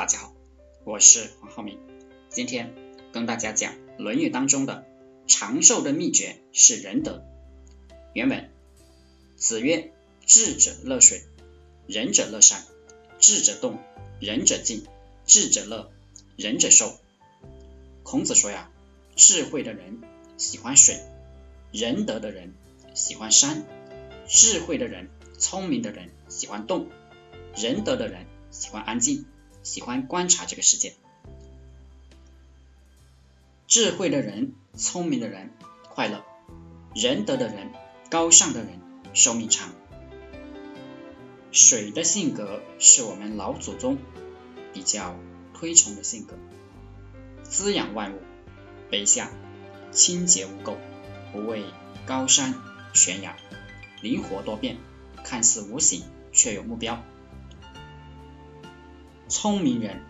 大家好，我是黄浩明，今天跟大家讲《论语》当中的长寿的秘诀是仁德。原文：子曰：“智者乐水，仁者乐山；智者动，仁者静；智者乐，仁者寿。”孔子说呀，智慧的人喜欢水，仁德的人喜欢山，智慧的人、聪明的人喜欢动，仁德的人喜欢安静。喜欢观察这个世界，智慧的人、聪明的人快乐，仁德的人、高尚的人寿命长。水的性格是我们老祖宗比较推崇的性格，滋养万物，北下清洁无垢，不畏高山悬崖，灵活多变，看似无形却有目标。聪明人、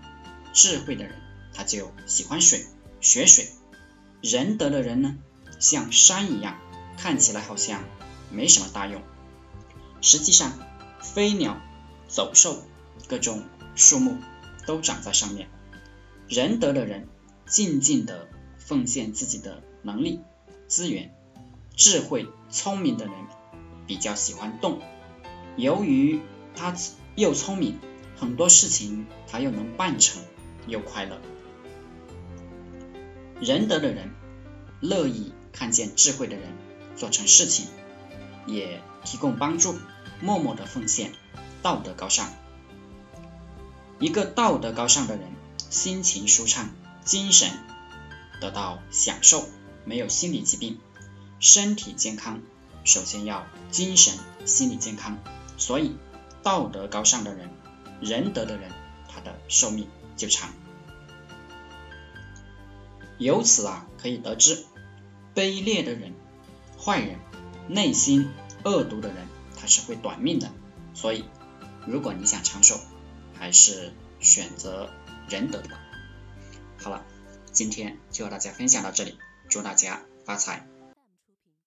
智慧的人，他就喜欢水，学水；仁德的人呢，像山一样，看起来好像没什么大用，实际上飞鸟、走兽、各种树木都长在上面。仁德的人静静的奉献自己的能力、资源；智慧、聪明的人比较喜欢动，由于他又聪明。很多事情他又能办成，又快乐。仁德的人乐意看见智慧的人做成事情，也提供帮助，默默的奉献，道德高尚。一个道德高尚的人，心情舒畅，精神得到享受，没有心理疾病，身体健康。首先要精神、心理健康，所以道德高尚的人。仁德的人，他的寿命就长。由此啊，可以得知，卑劣的人、坏人、内心恶毒的人，他是会短命的。所以，如果你想长寿，还是选择仁德吧。好了，今天就和大家分享到这里，祝大家发财。